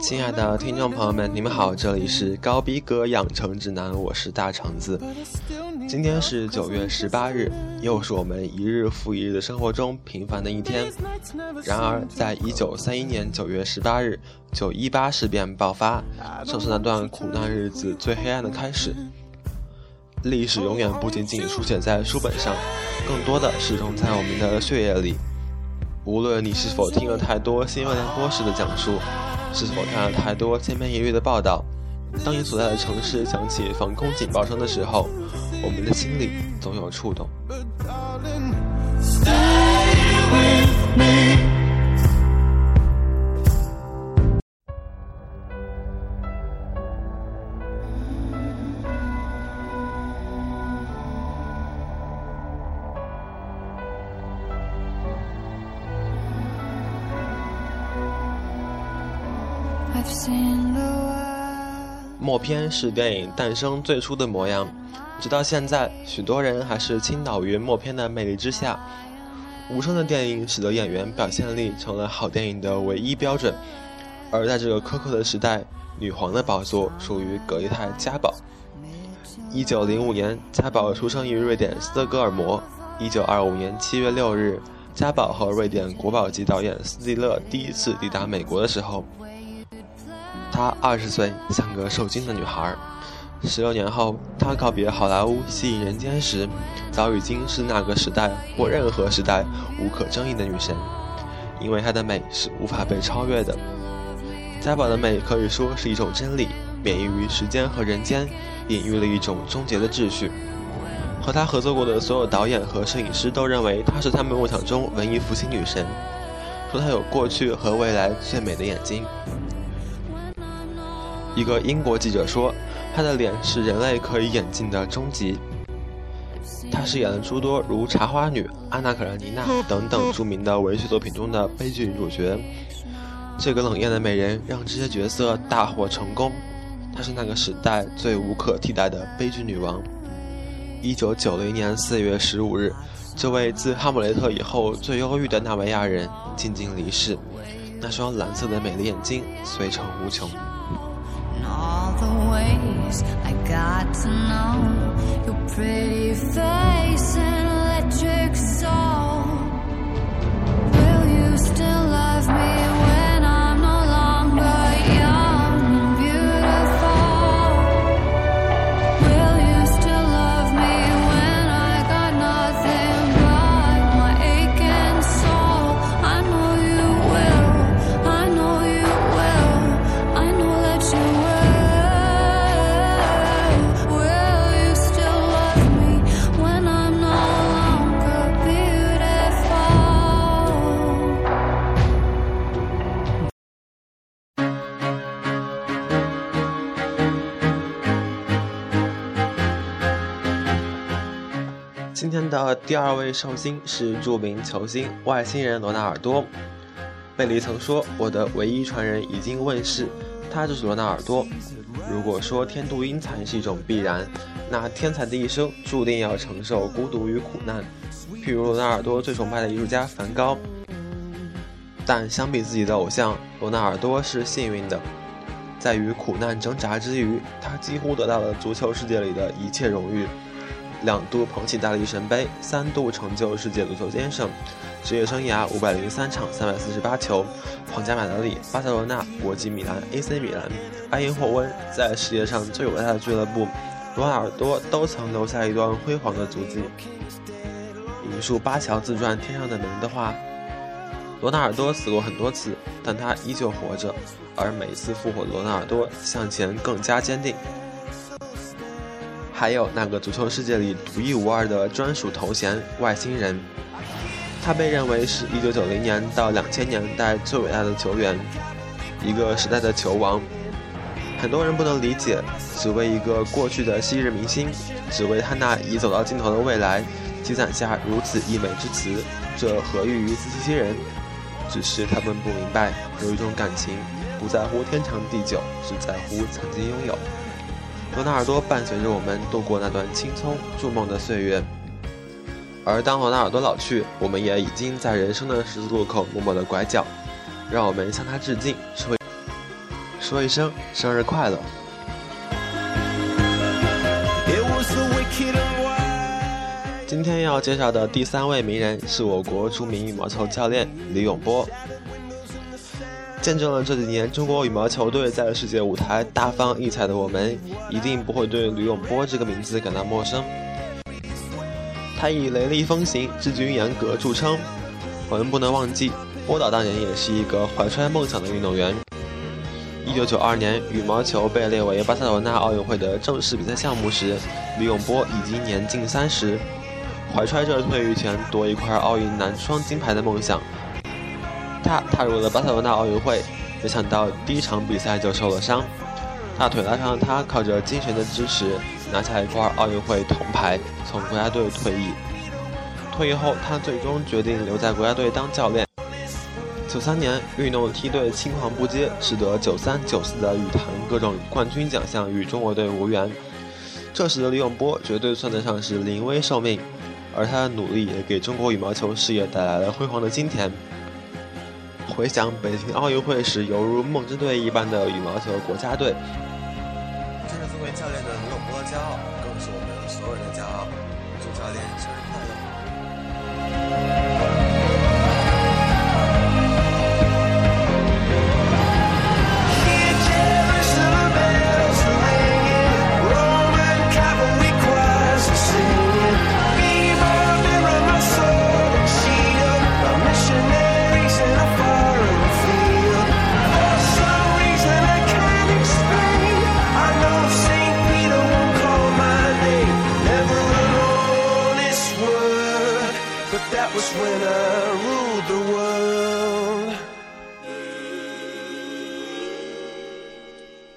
亲爱的听众朋友们，你们好，这里是高逼格养成指南，我是大橙子。今天是九月十八日，又是我们一日复一日的生活中平凡的一天。然而，在一九三一年九月十八日，九一八事变爆发，正是那段苦难日子最黑暗的开始。历史永远不仅仅书写在书本上，更多的是融在我们的血液里。无论你是否听了太多新闻联播时的讲述，是否看了太多千篇一律的报道，当你所在的城市响起防空警报声的时候，我们的心里总有触动。默片是电影诞生最初的模样，直到现在，许多人还是倾倒于默片的魅力之下。无声的电影使得演员表现力成了好电影的唯一标准，而在这个苛刻的时代，女皇的宝座属于格丽泰·嘉宝。一九零五年，嘉宝出生于瑞典斯德哥尔摩。一九二五年七月六日，嘉宝和瑞典国宝级导演斯蒂勒第一次抵达美国的时候。她二十岁，像个受惊的女孩。十六年后，她告别好莱坞，吸引人间时，早已经是那个时代或任何时代无可争议的女神。因为她的美是无法被超越的。嘉宝的美可以说是一种真理，免疫于时间和人间，隐喻了一种终结的秩序。和她合作过的所有导演和摄影师都认为她是他们梦想中文艺复兴女神，说她有过去和未来最美的眼睛。一个英国记者说：“她的脸是人类可以演进的终极。”她饰演了诸多如《茶花女》《安娜·卡列尼娜》等等著名的文学作品中的悲剧女主角。这个冷艳的美人让这些角色大获成功。她是那个时代最无可替代的悲剧女王。一九九零年四月十五日，这位自《哈姆雷特》以后最忧郁的纳维亚人静静离世。那双蓝色的美丽眼睛随成无穷。I got to know your pretty face and electric soul. 今天的第二位寿星是著名球星外星人罗纳尔多。贝利曾说：“我的唯一传人已经问世，他就是罗纳尔多。”如果说天妒英才是一种必然，那天才的一生注定要承受孤独与苦难。譬如罗纳尔多最崇拜的艺术家梵高，但相比自己的偶像，罗纳尔多是幸运的，在与苦难挣扎之余，他几乎得到了足球世界里的一切荣誉。两度捧起大力神杯，三度成就世界足球先生，职业生涯五百零三场，三百四十八球。皇家马德里、巴塞罗那、国际米兰、AC 米兰、埃因霍温，在世界上最伟大的俱乐部，罗纳尔多都曾留下一段辉煌的足迹。引述巴乔自传《天上的门》的话：“罗纳尔多死过很多次，但他依旧活着，而每次复活的罗纳尔多向前更加坚定。”还有那个足球世界里独一无二的专属头衔“外星人”，他被认为是一九九零年到两千年代最伟大的球员，一个时代的球王。很多人不能理解，只为一个过去的昔日明星，只为他那已走到尽头的未来，积攒下如此溢美之词，这何异于自欺欺人？只是他们不明白，有一种感情，不在乎天长地久，只在乎曾经拥有。罗纳尔多伴随着我们度过那段青葱筑梦的岁月，而当罗纳尔多老去，我们也已经在人生的十字路口默默的拐角。让我们向他致敬，是为说一声生日快乐。今天要介绍的第三位名人是我国著名羽毛球教练李永波。见证了这几年中国羽毛球队在世界舞台大放异彩的我们，一定不会对吕永波这个名字感到陌生。他以雷厉风行、治军严格著称。我们不能忘记，波导当年也是一个怀揣梦想的运动员。一九九二年，羽毛球被列为巴塞罗那奥运会的正式比赛项目时，吕永波已经年近三十，怀揣着退役前夺一块奥运男双金牌的梦想。他踏入了巴塞罗那奥运会，没想到第一场比赛就受了伤，大腿拉伤的他靠着精神的支持拿下一块奥运会铜牌，从国家队退役。退役后，他最终决定留在国家队当教练。九三年，运动梯队青黄不接，使得九三九四的羽坛各种冠军奖项与中国队无缘。这时的李永波绝对算得上是临危受命，而他的努力也给中国羽毛球事业带来了辉煌的今天。回想北京奥运会时犹如梦之队一般的羽毛球国家队，这是作为教练的李永波的骄傲，更是我们所有人的骄傲。祝教练生日快乐！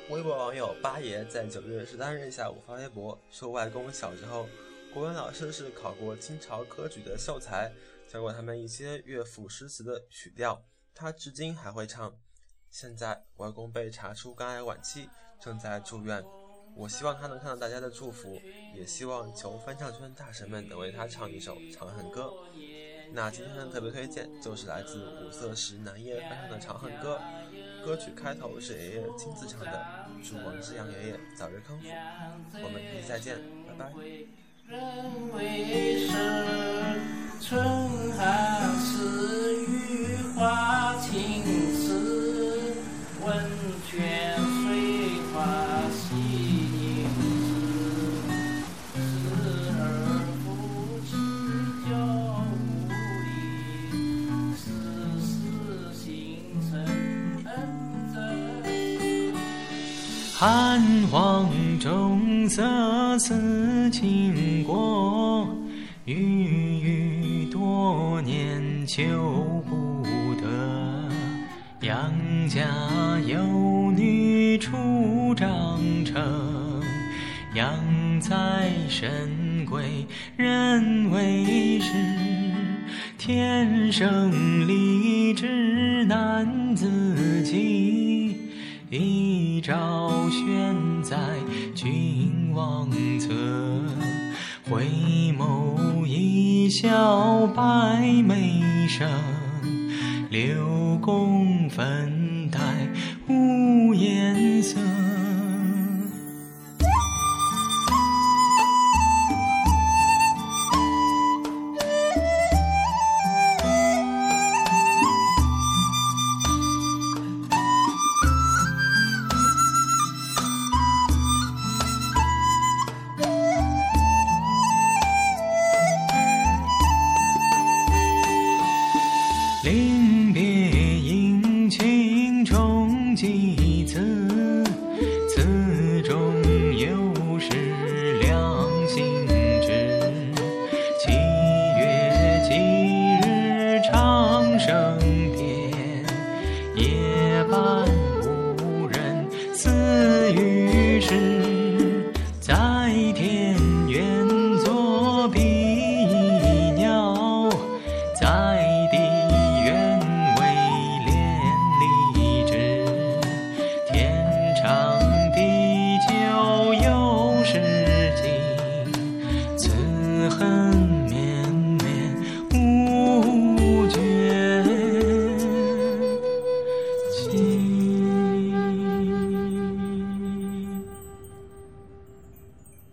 微博网友八爷在九月十三日下午发微博说，外公小时候国文老师是考过清朝科举的秀才，教过他们一些乐府诗词的曲调，他至今还会唱。现在外公被查出肝癌晚期，正在住院。我希望他能看到大家的祝福，也希望求翻唱圈大神们能为他唱一首《长恨歌》。那今天的特别推荐就是来自五色石南叶翻唱的《长恨歌》，歌曲开头是爷爷亲自唱的，祝王之阳爷爷早日康复。我们明天再见，拜拜。汉皇重色思倾国，郁郁多年求不得。杨家有女初长成，养在深闺人未识，天生丽质难自弃。一朝悬在君王侧，回眸一笑百媚生。六宫粉黛无颜色。恨。